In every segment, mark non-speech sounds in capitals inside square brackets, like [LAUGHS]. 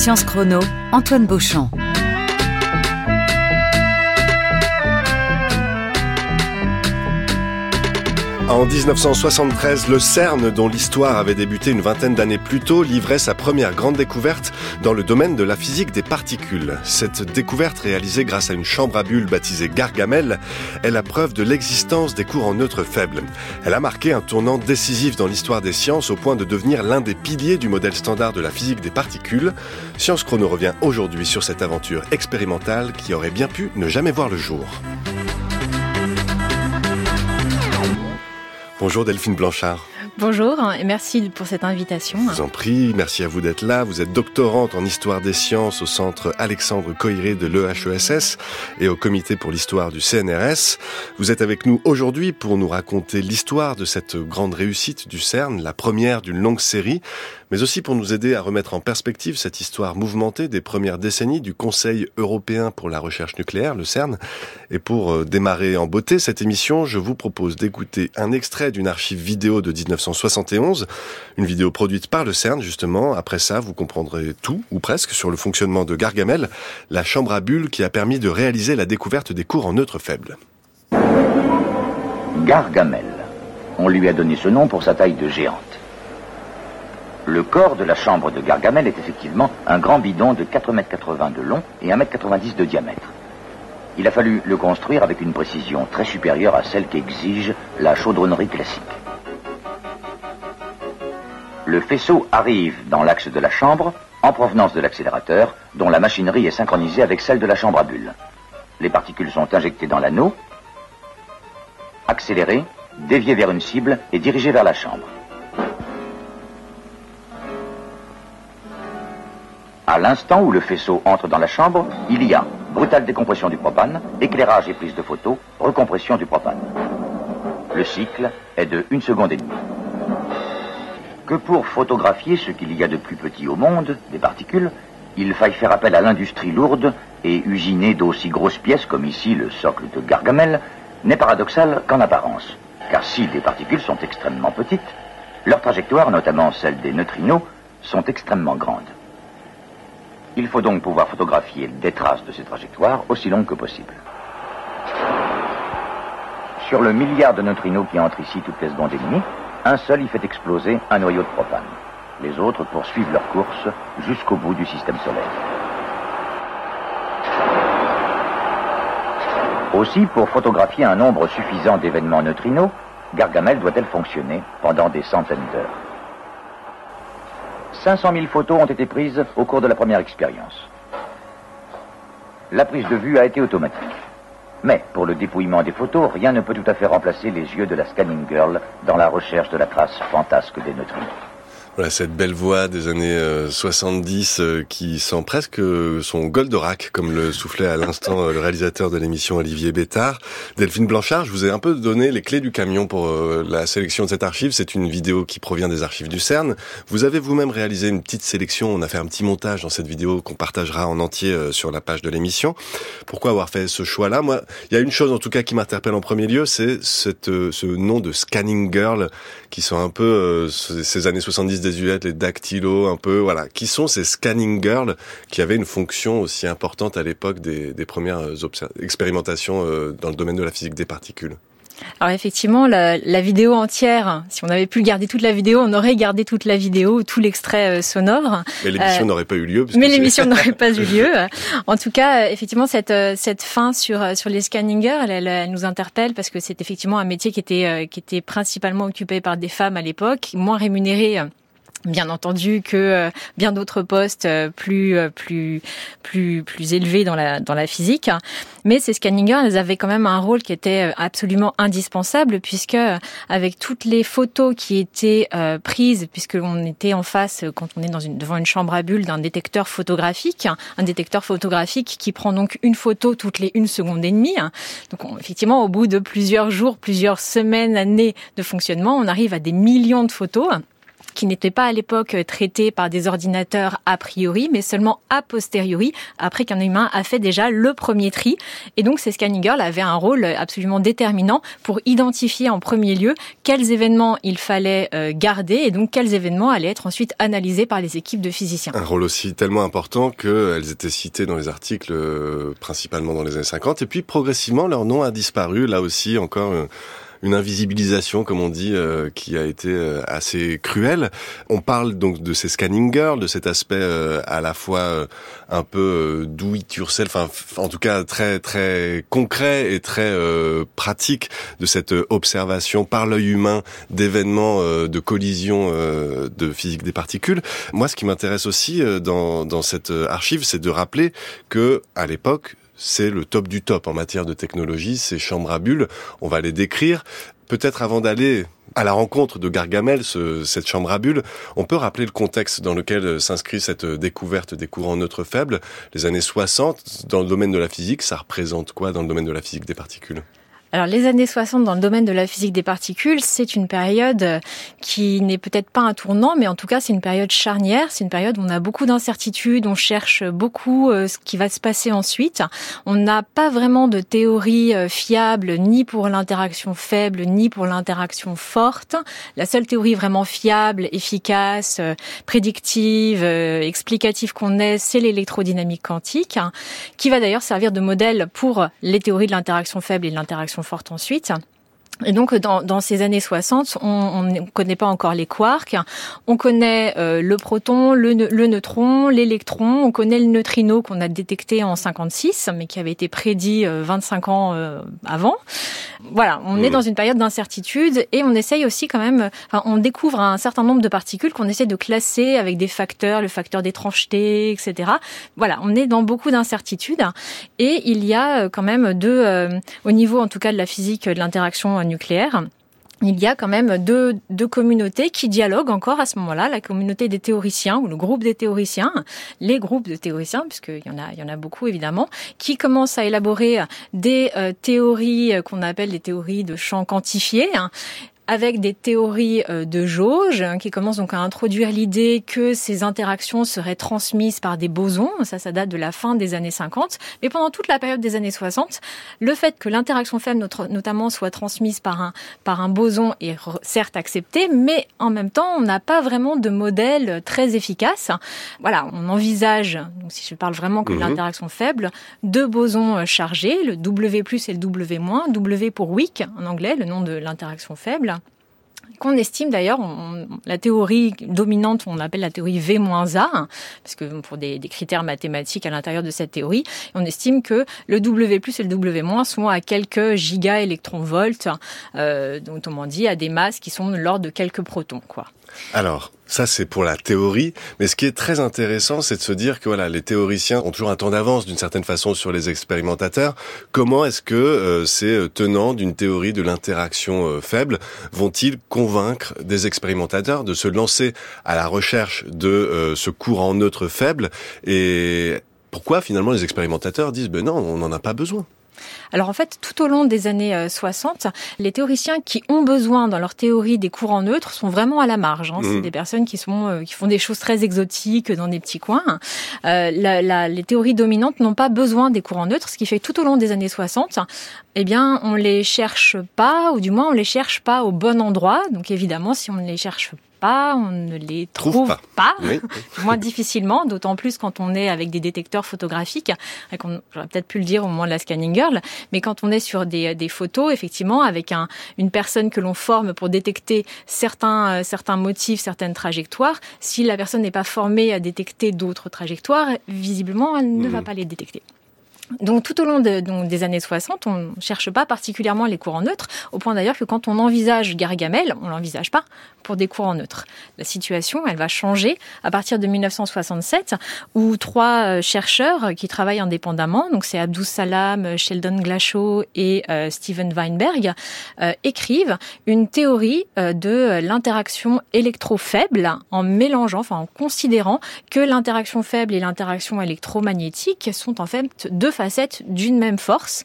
Science Chrono, Antoine Beauchamp. En 1973, le CERN, dont l'histoire avait débuté une vingtaine d'années plus tôt, livrait sa première grande découverte dans le domaine de la physique des particules. Cette découverte, réalisée grâce à une chambre à bulles baptisée Gargamel, est la preuve de l'existence des courants neutres faibles. Elle a marqué un tournant décisif dans l'histoire des sciences au point de devenir l'un des piliers du modèle standard de la physique des particules. Science Chrono revient aujourd'hui sur cette aventure expérimentale qui aurait bien pu ne jamais voir le jour. Bonjour Delphine Blanchard. Bonjour et merci pour cette invitation. Je vous en prie, merci à vous d'être là. Vous êtes doctorante en histoire des sciences au centre Alexandre Coiré de l'EHESS et au comité pour l'histoire du CNRS. Vous êtes avec nous aujourd'hui pour nous raconter l'histoire de cette grande réussite du CERN, la première d'une longue série mais aussi pour nous aider à remettre en perspective cette histoire mouvementée des premières décennies du Conseil européen pour la recherche nucléaire, le CERN. Et pour euh, démarrer en beauté cette émission, je vous propose d'écouter un extrait d'une archive vidéo de 1971, une vidéo produite par le CERN justement. Après ça, vous comprendrez tout, ou presque, sur le fonctionnement de Gargamel, la chambre à bulles qui a permis de réaliser la découverte des cours en neutre faible. Gargamel. On lui a donné ce nom pour sa taille de géante. Le corps de la chambre de Gargamel est effectivement un grand bidon de 4,80 m de long et 1,90 m de diamètre. Il a fallu le construire avec une précision très supérieure à celle qu'exige la chaudronnerie classique. Le faisceau arrive dans l'axe de la chambre en provenance de l'accélérateur dont la machinerie est synchronisée avec celle de la chambre à bulles. Les particules sont injectées dans l'anneau, accélérées, déviées vers une cible et dirigées vers la chambre. L'instant où le faisceau entre dans la chambre, il y a brutale décompression du propane, éclairage et prise de photo, recompression du propane. Le cycle est de 1 seconde et demie. Que pour photographier ce qu'il y a de plus petit au monde, des particules, il faille faire appel à l'industrie lourde et usinée d'aussi grosses pièces comme ici le socle de Gargamel, n'est paradoxal qu'en apparence. Car si des particules sont extrêmement petites, leurs trajectoires, notamment celles des neutrinos, sont extrêmement grandes. Il faut donc pouvoir photographier des traces de ces trajectoires aussi longues que possible. Sur le milliard de neutrinos qui entrent ici toutes les secondes et demie, un seul y fait exploser un noyau de propane. Les autres poursuivent leur course jusqu'au bout du système solaire. Aussi, pour photographier un nombre suffisant d'événements neutrinos, Gargamel doit-elle fonctionner pendant des centaines d'heures? 500 000 photos ont été prises au cours de la première expérience. La prise de vue a été automatique. Mais pour le dépouillement des photos, rien ne peut tout à fait remplacer les yeux de la Scanning Girl dans la recherche de la trace fantasque des neutrinos. Voilà cette belle voix des années 70 euh, euh, qui sent presque euh, son Goldorak, comme le soufflait à l'instant le réalisateur de l'émission Olivier Bétard. Delphine Blanchard, je vous ai un peu donné les clés du camion pour la sélection de cette archive. C'est une vidéo qui provient des archives du CERN. Vous avez vous-même réalisé une petite sélection. On a fait un petit montage dans cette vidéo qu'on partagera en entier sur la page de l'émission. Pourquoi avoir fait ce choix-là? Moi, il y a une chose en tout cas qui m'interpelle en premier lieu, c'est ce nom de Scanning Girl qui sont un peu ces années 70 désuètes, les dactylos, un peu, voilà. Qui sont ces scanning girls qui avaient une fonction aussi importante à l'époque des, premières euh, expérimentations euh, dans le domaine de la physique des particules? Alors effectivement, la, vidéo entière, si on avait pu garder toute la vidéo, on aurait gardé toute la vidéo, tout l'extrait euh, sonore. Mais l'émission n'aurait pas eu lieu. mais l'émission [LAUGHS] n'aurait pas eu lieu. En tout cas, effectivement, cette, cette fin sur, sur les scanning girls, elle, elle, nous interpelle parce que c'est effectivement un métier qui était, qui était principalement occupé par des femmes à l'époque, moins rémunéré bien entendu que euh, bien d'autres postes euh, plus euh, plus plus plus élevés dans la dans la physique. Mais ces scanning elles avaient quand même un rôle qui était absolument indispensable puisque avec toutes les photos qui étaient prises puisque on était en face quand on est dans une devant une chambre à bulles d'un détecteur photographique un détecteur photographique qui prend donc une photo toutes les une seconde et demie donc effectivement au bout de plusieurs jours plusieurs semaines années de fonctionnement on arrive à des millions de photos qui n'étaient pas à l'époque traités par des ordinateurs a priori, mais seulement a posteriori, après qu'un humain a fait déjà le premier tri. Et donc ces scanning girls avaient un rôle absolument déterminant pour identifier en premier lieu quels événements il fallait euh, garder et donc quels événements allaient être ensuite analysés par les équipes de physiciens. Un rôle aussi tellement important qu'elles étaient citées dans les articles euh, principalement dans les années 50 et puis progressivement leur nom a disparu. Là aussi encore euh, une invisibilisation, comme on dit, euh, qui a été euh, assez cruelle. On parle donc de ces scanning girls, de cet aspect euh, à la fois un peu do it enfin en tout cas très très concret et très pratique de cette observation par l'œil humain d'événements de collision de physique des particules. Moi, ce qui m'intéresse aussi dans, dans cette archive, c'est de rappeler que à l'époque, c'est le top du top en matière de technologie, ces chambres à bulles. On va les décrire. Peut-être avant d'aller à la rencontre de Gargamel, cette chambre à bulles, on peut rappeler le contexte dans lequel s'inscrit cette découverte des courants neutres faibles. Les années 60, dans le domaine de la physique, ça représente quoi dans le domaine de la physique des particules? Alors les années 60 dans le domaine de la physique des particules, c'est une période euh, qui n'est peut-être pas un tournant, mais en tout cas c'est une période charnière, c'est une période où on a beaucoup d'incertitudes, on cherche beaucoup euh, ce qui va se passer ensuite. On n'a pas vraiment de théorie euh, fiable ni pour l'interaction faible ni pour l'interaction forte. La seule théorie vraiment fiable, efficace, prédictive, explicative qu'on ait, c'est l'électrodynamique quantique, hein, qui va d'ailleurs servir de modèle pour les théories de l'interaction faible et de l'interaction forte ensuite. Et donc dans, dans, ces années 60, on ne connaît pas encore les quarks, on connaît euh, le proton, le, le neutron, l'électron, on connaît le neutrino qu'on a détecté en 56, mais qui avait été prédit 25 euh, ans euh, avant. Voilà, on est mmh. dans une période d'incertitude et on essaye aussi quand même, enfin, on découvre un certain nombre de particules qu'on essaie de classer avec des facteurs, le facteur d'étrangeté, etc. Voilà, on est dans beaucoup d'incertitudes et il y a quand même deux, au niveau en tout cas de la physique de l'interaction nucléaire il y a quand même deux, communautés qui dialoguent encore à ce moment-là, la communauté des théoriciens ou le groupe des théoriciens, les groupes de théoriciens, puisqu'il y en a, il y en a beaucoup évidemment, qui commencent à élaborer des euh, théories euh, qu'on appelle des théories de champs quantifiés, hein, avec des théories euh, de jauge hein, qui commencent donc à introduire l'idée que ces interactions seraient transmises par des bosons. Ça, ça date de la fin des années 50. Mais pendant toute la période des années 60, le fait que l'interaction faible notamment soit transmise par un, par un boson est certes accepté, mais en même temps, on n'a pas vraiment de modèle très efficace. Voilà, on envisage, donc si je parle vraiment que de mhm. l'interaction faible, deux bosons euh, chargés, le W+, et le W-. W pour weak en anglais, le nom de l'interaction faible qu'on estime d'ailleurs, la théorie dominante, on appelle la théorie V-A, parce que pour des, critères mathématiques à l'intérieur de cette théorie, on estime que le W+, et le W- sont à quelques giga-électronvolts, euh, donc autrement dit, à des masses qui sont de l'ordre de quelques protons, quoi. Alors, ça c'est pour la théorie, mais ce qui est très intéressant, c'est de se dire que voilà, les théoriciens ont toujours un temps d'avance d'une certaine façon sur les expérimentateurs. Comment est-ce que euh, ces euh, tenants d'une théorie de l'interaction euh, faible vont-ils convaincre des expérimentateurs de se lancer à la recherche de ce courant neutre faible? Et pourquoi finalement les expérimentateurs disent ben non, on n'en a pas besoin? Alors en fait, tout au long des années 60, euh, les théoriciens qui ont besoin dans leur théorie des courants neutres sont vraiment à la marge. Hein. C'est mmh. des personnes qui sont euh, qui font des choses très exotiques dans des petits coins. Euh, la, les théories dominantes n'ont pas besoin des courants neutres, ce qui fait que tout au long des années 60, eh bien, on les cherche pas, ou du moins on les cherche pas au bon endroit. Donc évidemment, si on ne les cherche pas, on ne les trouve, pas, [LAUGHS] moins difficilement, d'autant plus quand on est avec des détecteurs photographiques. J'aurais peut-être pu le dire au moment de la Scanning Girl, mais quand on est sur des, des photos, effectivement, avec un, une personne que l'on forme pour détecter certains, euh, certains motifs, certaines trajectoires, si la personne n'est pas formée à détecter d'autres trajectoires, visiblement, elle ne va mmh. pas les détecter. Donc tout au long des années 60, on ne cherche pas particulièrement les courants neutres, au point d'ailleurs que quand on envisage Gargamel, on l'envisage pas pour des courants neutres. La situation, elle va changer à partir de 1967, où trois euh, chercheurs qui travaillent indépendamment, donc c'est Abdou Salam, Sheldon Glashow et euh, Steven Weinberg, euh, écrivent une théorie de l'interaction électro-faible en mélangeant, enfin en considérant que l'interaction faible et l'interaction électromagnétique sont en fait deux facettes d'une même force.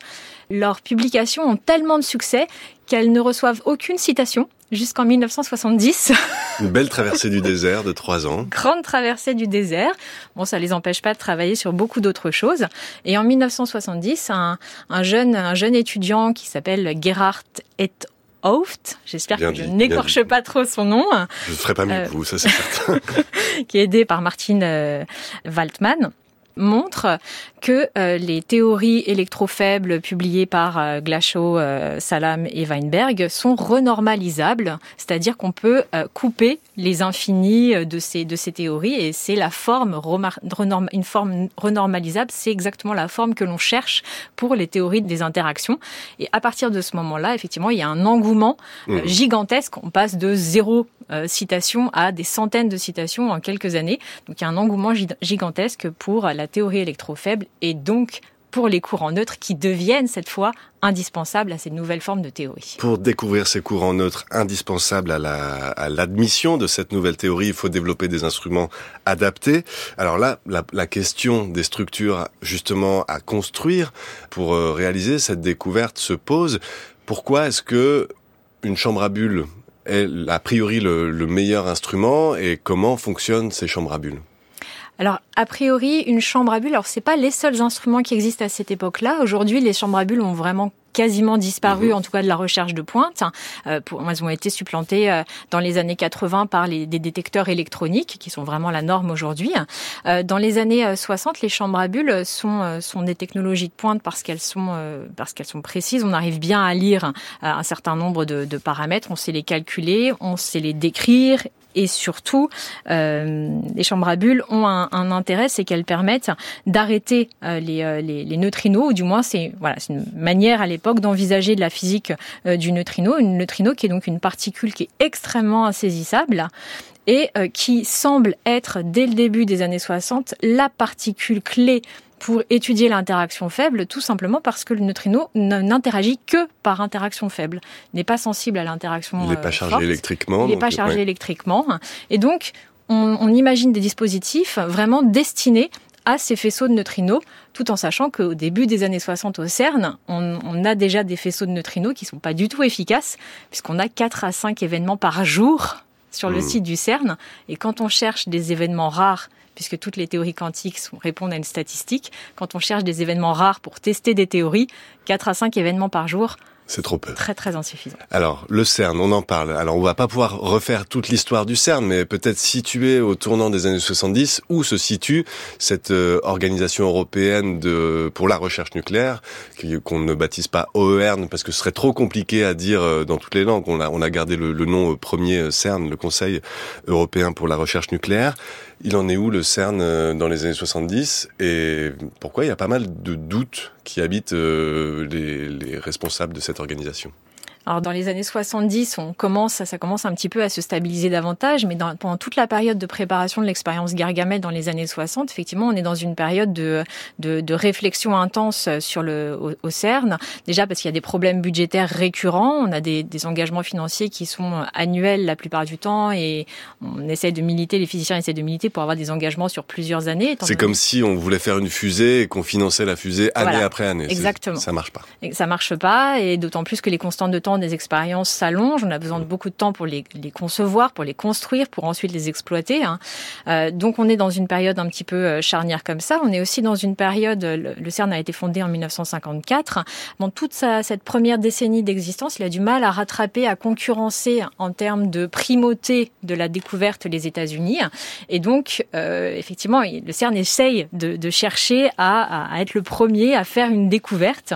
Leurs publications ont tellement de succès qu'elles ne reçoivent aucune citation jusqu'en 1970. [LAUGHS] Une belle traversée du désert de trois ans. Grande traversée du désert. Bon, ça les empêche pas de travailler sur beaucoup d'autres choses. Et en 1970, un, un jeune, un jeune étudiant qui s'appelle Gerhard et j'espère que je n'écorche pas trop son nom. Je ne ferai pas mieux que euh, vous, ça c'est certain. [LAUGHS] qui est aidé par Martine euh, Waltmann montre que euh, les théories électrofaibles publiées par euh, Glashow, euh, Salam et Weinberg sont renormalisables, c'est-à-dire qu'on peut couper les infinis de ces de ces théories et c'est la forme une forme renormalisable, c'est exactement la forme que l'on cherche pour les théories des interactions et à partir de ce moment-là, effectivement, il y a un engouement mmh. gigantesque, on passe de zéro citation à des centaines de citations en quelques années. Donc il y a un engouement gigantesque pour la théorie électrofaible et donc pour les courants neutres qui deviennent cette fois indispensables à ces nouvelles formes de théorie. Pour découvrir ces courants neutres indispensables à l'admission de cette nouvelle théorie, il faut développer des instruments adaptés. Alors là, la, la question des structures justement à construire pour euh, réaliser cette découverte se pose. Pourquoi est-ce que une chambre à bulles est a priori le, le meilleur instrument et comment fonctionnent ces chambres à bulles? Alors, a priori, une chambre à bulles, alors c'est pas les seuls instruments qui existent à cette époque-là. Aujourd'hui, les chambres à bulles ont vraiment quasiment disparu, mhm. en tout cas de la recherche de pointe. Euh, pour, elles ont été supplantées euh, dans les années 80 par les, des détecteurs électroniques, qui sont vraiment la norme aujourd'hui. Euh, dans les années 60, les chambres à bulles sont, sont des technologies de pointe parce qu'elles sont, parce qu'elles sont précises. On arrive bien à lire un certain nombre de, de paramètres, on sait les calculer, on sait les décrire et surtout, euh, les chambres à bulles ont un, intérêt, c'est qu'elles permettent d'arrêter euh, les, euh, les, les, neutrinos, ou du moins c'est voilà, une manière à l'époque d'envisager de la physique du neutrino, une neutrino qui est donc une particule qui est extrêmement insaisissable et qui semble être dès le début des années 60 la particule clé pour étudier l'interaction faible, tout simplement parce que le neutrino n'interagit que par interaction faible, n'est pas sensible à l'interaction. Il n'est pas euh, chargé électriquement. Il n'est pas chargé électriquement, et donc on, on imagine des dispositifs vraiment destinés à ces faisceaux de neutrinos, tout en sachant qu'au début des années 60 au CERN, on, on, a déjà des faisceaux de neutrinos qui sont pas du tout efficaces, puisqu'on a 4 à 5 événements par jour sur le mmh. site du CERN. Et quand on cherche des événements rares puisque toutes les théories quantiques répondent à une statistique. Quand on cherche des événements rares pour tester des théories, 4 à 5 événements par jour, c'est trop peu. Très très insuffisant. Alors le CERN, on en parle. Alors on va pas pouvoir refaire toute l'histoire du CERN, mais peut-être situer au tournant des années 70 où se situe cette euh, organisation européenne de pour la recherche nucléaire qu'on ne baptise pas OERN parce que ce serait trop compliqué à dire euh, dans toutes les langues. On a on a gardé le, le nom euh, premier CERN, le Conseil européen pour la recherche nucléaire. Il en est où le CERN dans les années 70 et pourquoi il y a pas mal de doutes qui habitent les, les responsables de cette organisation alors dans les années 70, on commence, ça commence un petit peu à se stabiliser davantage, mais dans, pendant toute la période de préparation de l'expérience Gargamel dans les années 60, effectivement, on est dans une période de, de, de réflexion intense sur le au, CERN. Déjà parce qu'il y a des problèmes budgétaires récurrents, on a des, des, engagements financiers qui sont annuels la plupart du temps, et on essaie de militer, les physiciens essaient de militer pour avoir des engagements sur plusieurs années. C'est comme si on voulait faire une fusée et qu'on finançait la fusée année après année. Exactement. Ça marche pas. Ça marche pas, et d'autant plus que les constantes de temps des expériences s'allongent. On a besoin de beaucoup de temps pour les, concevoir, pour les construire, pour ensuite les exploiter. Hein. Euh, donc on est dans une période un petit peu euh, charnière comme ça. On est aussi dans une période, le, CERN a été fondé en 1954. Dans toute sa, cette première décennie d'existence, il a du mal à rattraper, à concurrencer en termes de primauté de la découverte les États-Unis. Et donc, euh, effectivement, le CERN essaye de, chercher à, à, être le premier à faire une découverte.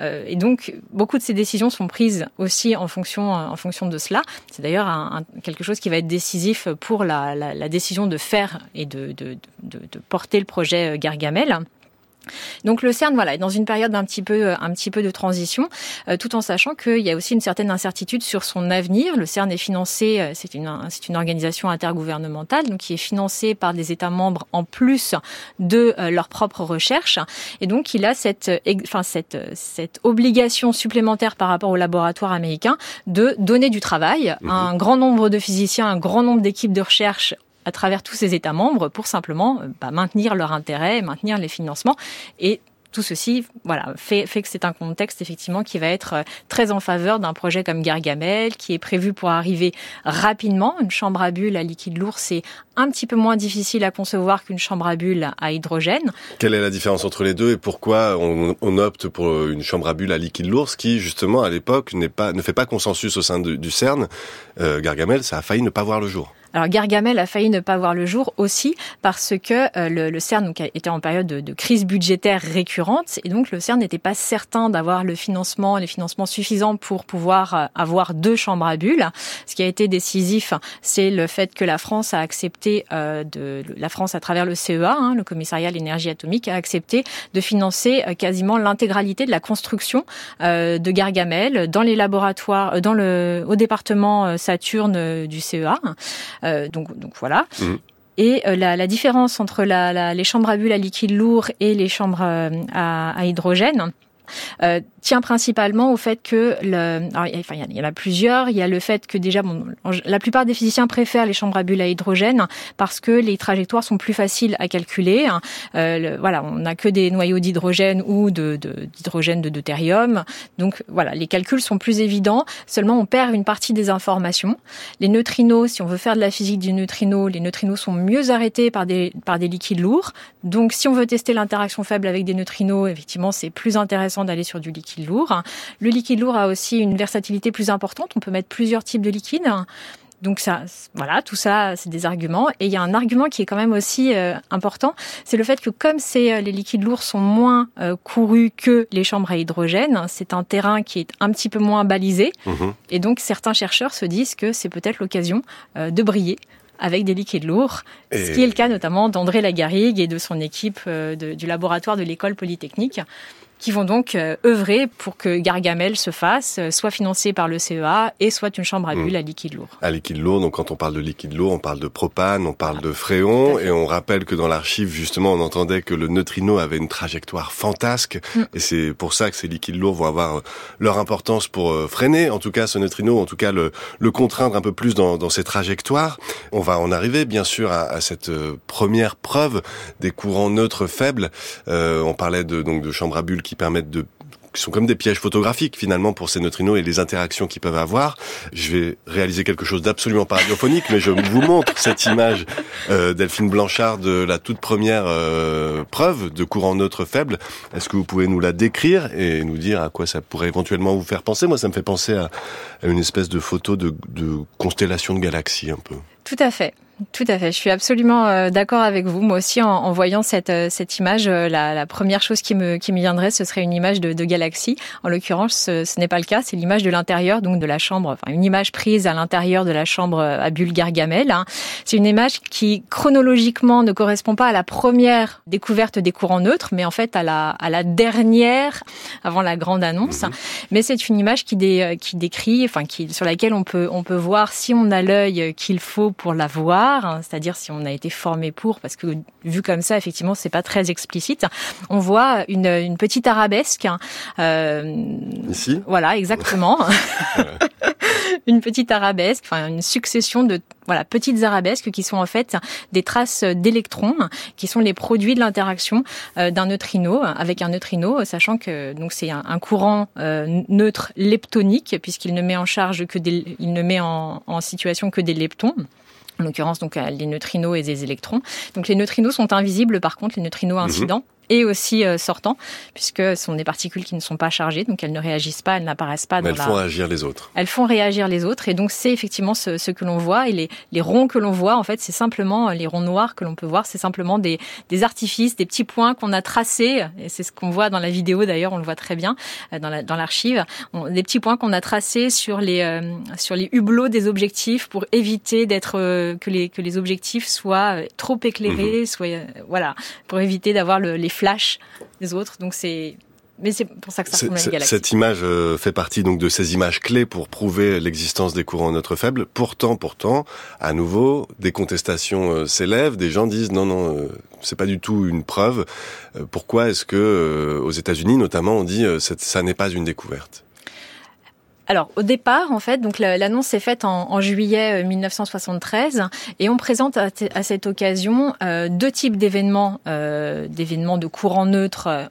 et donc, beaucoup de ces décisions sont prises aussi en fonction, en fonction de cela. C'est d'ailleurs quelque chose qui va être décisif pour la, la, la décision de faire et de, de, de, de porter le projet Gargamel. Donc le CERN, voilà, est dans une période un petit peu, un petit peu de transition, euh, tout en sachant qu'il y a aussi une certaine incertitude sur son avenir. Le CERN est financé, euh, c'est une, c'est une organisation intergouvernementale, donc qui est financée par des États membres en plus de euh, leur propre recherche, et donc il a cette, enfin cette, cette obligation supplémentaire par rapport au laboratoire américain de donner du travail à un grand nombre de physiciens, un grand nombre d'équipes de recherche à travers tous ces États membres pour simplement euh, bah, maintenir leur intérêt, maintenir les financements et tout ceci, voilà, fait, que c'est un contexte effectivement qui va être très en faveur d'un projet comme Gargamel, qui est prévu pour arriver rapidement. Une chambre à bulles à liquide lourd, c'est un petit peu moins difficile à concevoir qu'une chambre à bulles à hydrogène. Quelle est la différence entre les deux et pourquoi on, opte pour une chambre à bulles à liquide lourd, qui justement à l'époque ne fait pas consensus au sein du CERN? Euh, Gargamel, ça a failli ne pas voir le jour. Alors Gargamel a failli ne pas voir le jour aussi parce que euh, le, CERN était en période de, crise budgétaire récurrente et donc le CERN n'était pas certain d'avoir le financement, les financements suffisants pour pouvoir euh, avoir deux chambres à bulles. Ce qui a été décisif, c'est le fait que la France a accepté euh, de la France à travers le CEA, hein, le Commissariat à l'énergie atomique, a accepté de financer quasiment l'intégralité de la construction de Gargamel dans les laboratoires, dans le au département Saturne du CEA. Euh, donc, donc voilà. Mhm. Et euh, la, la, différence entre la, la, les chambres à bulles à liquide lourd et les chambres euh, à, à hydrogène, euh, tient principalement au fait que le, enfin, il y en a plusieurs. Il y a le fait que déjà, bon, la plupart des physiciens préfèrent les chambres à bulles à hydrogène parce que les trajectoires sont plus faciles à calculer. Euh, voilà, on n'a que des noyaux d'hydrogène ou de, d'hydrogène de, deutérium. Donc voilà, les calculs sont plus évidents. Seulement, on perd une partie des informations. Les neutrinos, si on veut faire de la physique du neutrino, les neutrinos sont mieux arrêtés par des par des liquides lourds. Donc, si on veut tester l'interaction faible avec des neutrinos, effectivement, c'est plus intéressant d'aller sur du liquide lourd. Le liquide lourd a aussi une versatilité plus importante. On peut mettre plusieurs types de liquides. Donc ça, voilà, tout ça, c'est des arguments. Et il y a un argument qui est quand même aussi euh, important, c'est le fait que comme c'est euh, les liquides lourds sont moins euh, courus que les chambres à hydrogène, c'est un terrain qui est un petit peu moins balisé. Mhm. Et donc certains chercheurs se disent que c'est peut-être l'occasion de briller avec des liquides lourds, ce qui est le cas notamment d'André Lagarrigue et de son équipe du laboratoire de l'école polytechnique qui vont donc euh, œuvrer pour que Gargamel se fasse, euh, soit financé par le CEA et soit une chambre à bulles hmm. à liquide lourd. À liquide lourd, donc quand on parle de liquide lourd, on parle de propane, on parle de fréon, et on rappelle que dans l'archive, justement, on entendait que le neutrino avait une trajectoire fantasque, hmm. et c'est pour ça que ces liquides lourds vont avoir euh, leur importance pour freiner, en tout cas, ce neutrino, en tout cas, le, le contraindre un peu plus dans, dans ses trajectoires. On va en arriver, bien sûr, à, à cette première preuve des courants neutres faibles. Euh, on parlait de, donc, de chambres à bulles qui permettent de qui sont comme des pièges photographiques finalement pour ces neutrinos et les interactions qu'ils peuvent avoir. Je vais réaliser quelque chose d'absolument pas radiophonique, mais je vous montre cette image euh, Delphine Blanchard de la toute première euh, preuve de courant neutre faible. Est-ce que vous pouvez nous la décrire et nous dire à quoi ça pourrait éventuellement vous faire penser? Moi, ça me fait penser à, une espèce de photo de, de constellation de galaxies un peu. Tout à fait. Tout à fait, je suis absolument euh, d'accord avec vous. Moi aussi, en, voyant cette, euh, cette image, euh, la, première chose qui me, qui me viendrait, ce serait une image de, de galaxie. En l'occurrence, ce, n'est pas le cas, c'est l'image de l'intérieur, donc de la chambre, enfin une image prise à l'intérieur de la chambre à bulle Gargamel. Hein. C'est une image qui chronologiquement ne correspond pas à la première découverte des courants neutres, mais en fait à la, à la dernière, avant la grande annonce. Mhm. Mais c'est une image qui, dé, qui décrit, enfin qui, sur laquelle on peut, on peut voir si on a l'œil qu'il faut pour la voir Hein, c'est-à-dire si on a été formé pour, parce que vu comme ça, effectivement, c'est pas très explicite. On voit une, petite arabesque. Hein, euh, Ici? Voilà, exactement. [LAUGHS] une petite arabesque, enfin une succession de voilà petites arabesques qui sont en fait des traces d'électrons, qui sont les produits de l'interaction euh, d'un neutrino avec un neutrino, sachant que donc c'est un, courant euh, neutre leptonique puisqu'il ne met en charge que des, il ne met en, en situation que des leptons en l'occurrence donc les neutrinos et des électrons. Donc les neutrinos sont invisibles par contre, les neutrinos mhm. incidents et aussi euh, sortant, puisque ce sont des particules qui ne sont pas chargées, donc elles ne réagissent pas, elles n'apparaissent pas. Mais elles font réagir les autres. Elles font réagir les autres, et donc c'est effectivement ce, ce, que l'on voit. Et les, les, ronds que l'on voit, en fait, c'est simplement les ronds noirs que l'on peut voir, c'est simplement des, des, artifices, des petits points qu'on a tracés. Et c'est ce qu'on voit dans la vidéo d'ailleurs, on le voit très bien euh, dans l'archive. La, des petits points qu'on a tracés sur les euh, sur les hublots des objectifs pour éviter d'être que les que les objectifs soient trop éclairés, mhm. soit voilà, pour éviter d'avoir le, les flash des autres. Donc c'est mais c'est pour ça que ça ressemble à une galaxie. Cette image euh, fait partie donc de ces images clés pour prouver l'existence des courants neutres faibles. Pourtant, pourtant, à nouveau, des contestations euh, s'élèvent. Des gens disent non, non, euh, c'est pas du tout une preuve. pourquoi est-ce que aux États-Unis, notamment, on dit ça n'est pas une découverte? Alors au départ, en fait, donc l'annonce s'est faite en, juillet 1973 euh, et on présente à, cette occasion euh, deux types d'événements, euh, d'événements de courant neutre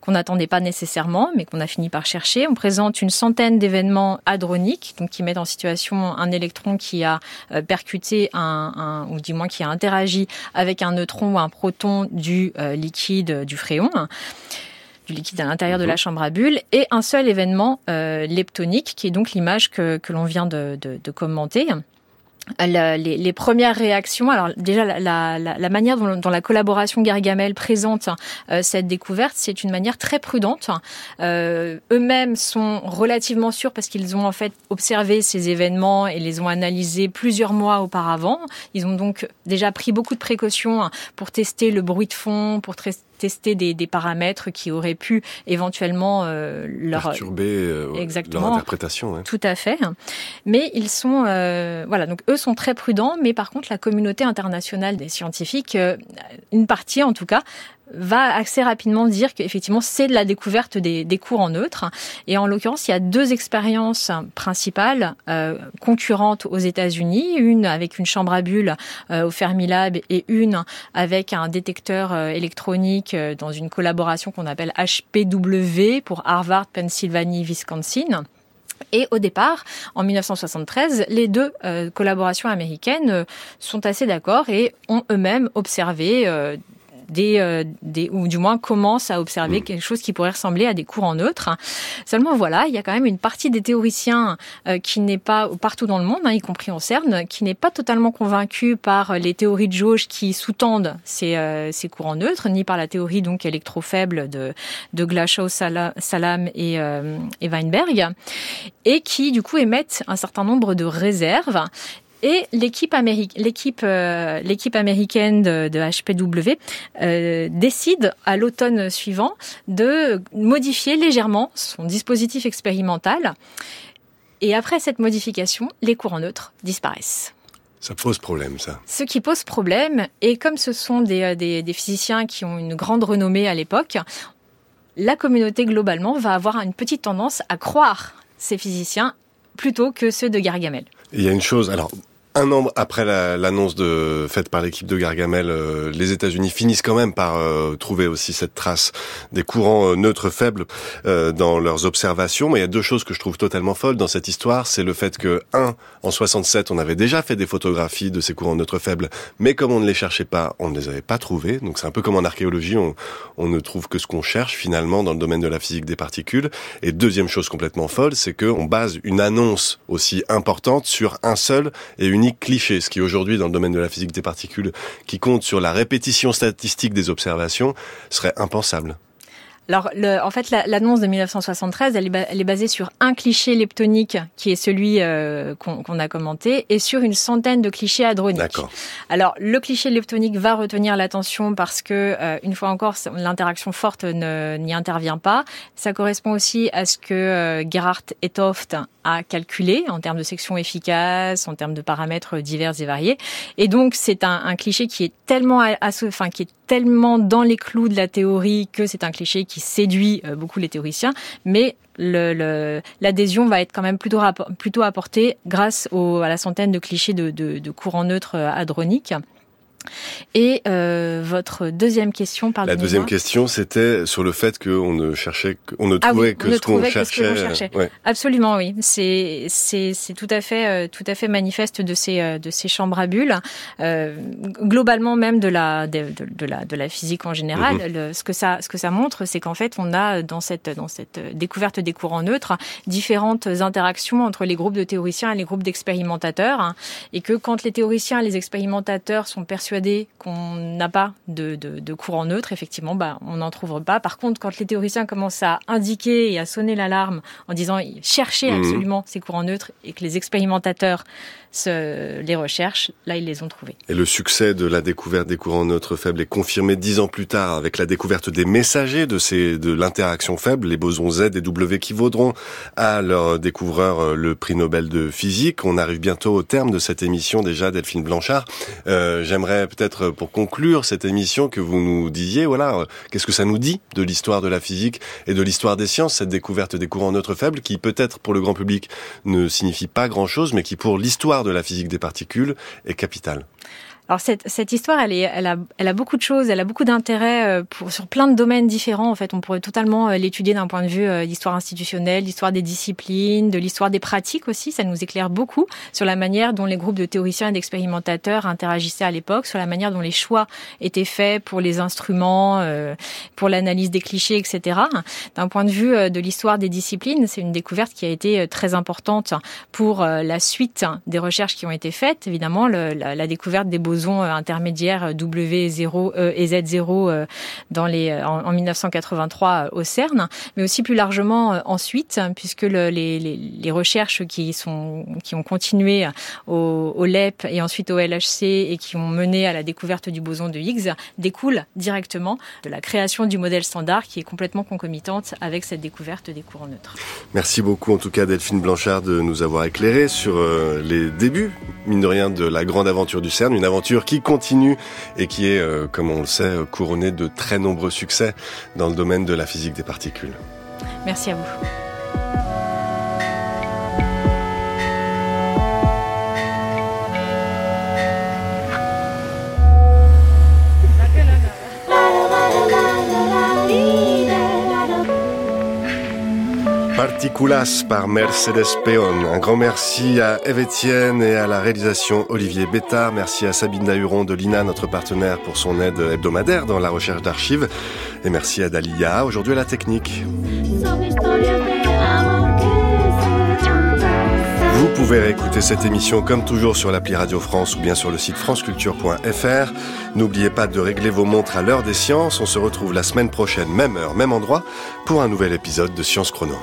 qu'on n'attendait pas nécessairement, mais qu'on a fini par chercher. On présente une centaine d'événements hadroniques, donc qui mettent en situation un électron qui a percuté un, ou du moins qui a interagi avec un neutron ou un proton du liquide du fréon du liquide à l'intérieur de la mhm. chambre à bulles, et un seul événement euh, leptonique, qui est donc l'image que, que l'on vient de, de, de commenter les, les, premières réactions, alors déjà la, la, la manière dont, dont, la collaboration Gargamel présente euh, cette découverte, c'est une manière très prudente. Euh, Eux-mêmes sont relativement sûrs parce qu'ils ont en fait observé ces événements et les ont analysés plusieurs mois auparavant. Ils ont donc déjà pris beaucoup de précautions pour tester le bruit de fond, pour tester des, des, paramètres qui auraient pu éventuellement euh, leur perturber euh, Exactement. leur interprétation. Tout à fait. Mais ils sont euh, voilà donc eux sont très prudents, mais par contre la communauté internationale des scientifiques, euh, une partie en tout cas, va assez rapidement dire qu'effectivement c'est de la découverte des, des, courants neutres. Et en l'occurrence, il y a deux expériences principales euh, concurrentes aux États-Unis, une avec une chambre à bulles euh, au Fermilab et une avec un détecteur euh, électronique dans une collaboration qu'on appelle HPW pour Harvard, Pennsylvanie, Wisconsin. Et au départ, en 1973, les deux collaborations américaines sont assez d'accord et ont eux-mêmes observé des, euh, des, ou du moins commence à observer mm. quelque chose qui pourrait ressembler à des courants neutres. Seulement voilà, il y a quand même une partie des théoriciens euh, qui n'est pas partout dans le monde, hein, y compris en CERN, qui n'est pas totalement convaincu par les théories de jauge qui sous-tendent ces, euh, ces courants neutres, ni par la théorie donc électrofaible de, de Glashow, Salam et, et Weinberg, et qui du coup émettent un certain nombre de réserves et l'équipe américaine, l'équipe, euh, l'équipe américaine de, de HPW euh, décide à l'automne suivant de modifier légèrement son dispositif expérimental. Et après cette modification, les courants neutres disparaissent. Ça pose problème, ça. Ce qui pose problème, et comme ce sont des, euh, des, des physiciens qui ont une grande renommée à l'époque, la communauté globalement va avoir une petite tendance à croire ces physiciens plutôt que ceux de Gargamel. Il y a une chose, alors un an après l'annonce de faite par l'équipe de Gargamel, euh, les États-Unis finissent quand même par euh, trouver aussi cette trace des courants euh, neutres faibles dans leurs observations. Mais il y a deux choses que je trouve totalement folles dans cette histoire. C'est le fait que, un, en 67, on avait déjà fait des photographies de ces courants neutres faibles, mais comme on ne les cherchait pas, on ne les avait pas trouvés. Donc c'est un peu comme en archéologie, on, on ne trouve que ce qu'on cherche finalement dans le domaine de la physique des particules. Et deuxième chose complètement folle, c'est qu'on base une annonce aussi importante sur un seul et une ce qui aujourd'hui dans le domaine de la physique des particules, qui compte sur la répétition statistique des observations, serait impensable. Alors, le, en fait, l'annonce de 1973, elle est, elle est, basée sur un cliché leptonique, qui est celui euh, qu'on a commenté, et sur une centaine de clichés hadroniques. Alors, le cliché leptonique va retenir l'attention parce que, euh, une fois encore, l'interaction forte n'y intervient pas. Ça correspond aussi à ce que euh, Gerhardt et Toft a calculé en termes de section efficace, en termes de paramètres divers et variés. Et donc, c'est un, un, cliché qui est tellement, à, enfin, qui est tellement dans les clous de la théorie que c'est un cliché qui séduit euh, beaucoup les théoriciens, mais l'adhésion va être quand même plutôt, plutôt apportée grâce à la centaine de clichés de, de, courants neutres euh, hadroniques. Et euh, votre deuxième question, pardon. La deuxième question, c'était sur le fait qu'on ne cherchait, on ne trouvait ah oui, que, ce qu'on cherchait. cherchait. Ouais. Absolument, oui. C'est c'est c'est tout à fait euh, tout à fait manifeste de ces euh, de ces chambres à bulles. Euh, globalement, même de la de, de, la de la physique en général, le, ce que ça ce que ça montre, c'est qu'en fait, on a dans cette dans cette découverte des courants neutres différentes interactions entre les groupes de théoriciens et les groupes d'expérimentateurs, hein, et que quand les théoriciens et les expérimentateurs sont persuadés qu'on n'a pas de, de, de, courant neutre, effectivement, bah, on n'en trouve pas. Par contre, quand les théoriciens commencent à indiquer et à sonner l'alarme en disant cherchez mhm. absolument ces courants neutres et que les expérimentateurs se, les recherchent, là, ils les ont trouvés. Et le succès de la découverte des courants neutres faibles est confirmé dix ans plus tard avec la découverte des messagers de ces, de l'interaction faible, les bosons Z et W qui vaudront à leur découvreur euh, le prix Nobel de physique. On arrive bientôt au terme de cette émission déjà, Delphine Blanchard. Euh, J'aimerais peut-être pour conclure cette émission que vous nous disiez, voilà, euh, qu'est-ce que ça nous dit de l'histoire de la physique et de l'histoire des sciences, cette découverte des courants neutres faibles qui peut-être pour le grand public ne signifie pas grand-chose, mais qui pour l'histoire de la physique des particules est capitale? Alors cette, cette histoire, elle, est, elle, a, elle a beaucoup de choses, elle a beaucoup d'intérêt euh, sur plein de domaines différents. En fait, on pourrait totalement euh, l'étudier d'un point de vue euh, d'histoire institutionnelle, d'histoire des disciplines, de l'histoire des pratiques aussi. Ça nous éclaire beaucoup sur la manière dont les groupes de théoriciens et d'expérimentateurs interagissaient à l'époque, sur la manière dont les choix étaient faits pour les instruments, pour l'analyse des clichés, etc. D'un point de vue de l'histoire des disciplines, c'est une découverte qui a été très importante pour la suite des recherches qui ont été faites. Évidemment, la, découverte des bosons intermédiaires W0 et Z0 dans les, en, en 1983 au CERN, mais aussi plus largement ensuite, puisque le, les, recherches qui, sont, qui ont continué au, au, LEP et ensuite au LHC et qui ont mené à la découverte du boson de Higgs découlent directement de la création du modèle standard qui est complètement concomitante avec cette découverte des courants neutres. Merci beaucoup en tout cas Delphine Blanchard de nous avoir éclairé sur euh, les débuts, mine de rien, de la grande aventure du CERN, une qui continue et qui est, euh, comme on le sait, couronnée de très nombreux succès dans le domaine de la physique des particules. Merci à vous. Particulas par Mercedes Peon. Un grand merci à Eve et à la réalisation Olivier Bétard. Merci à Sabine Dahuron de l'INA, notre partenaire, pour son aide hebdomadaire dans la recherche d'archives. Et merci à Dalia, aujourd'hui à la technique. Vous pouvez réécouter cette émission comme toujours sur l'appli Radio France ou bien sur le site franceculture.fr. N'oubliez pas de régler vos montres à l'heure des sciences. On se retrouve la semaine prochaine, même heure, même endroit, pour un nouvel épisode de Science Chrono.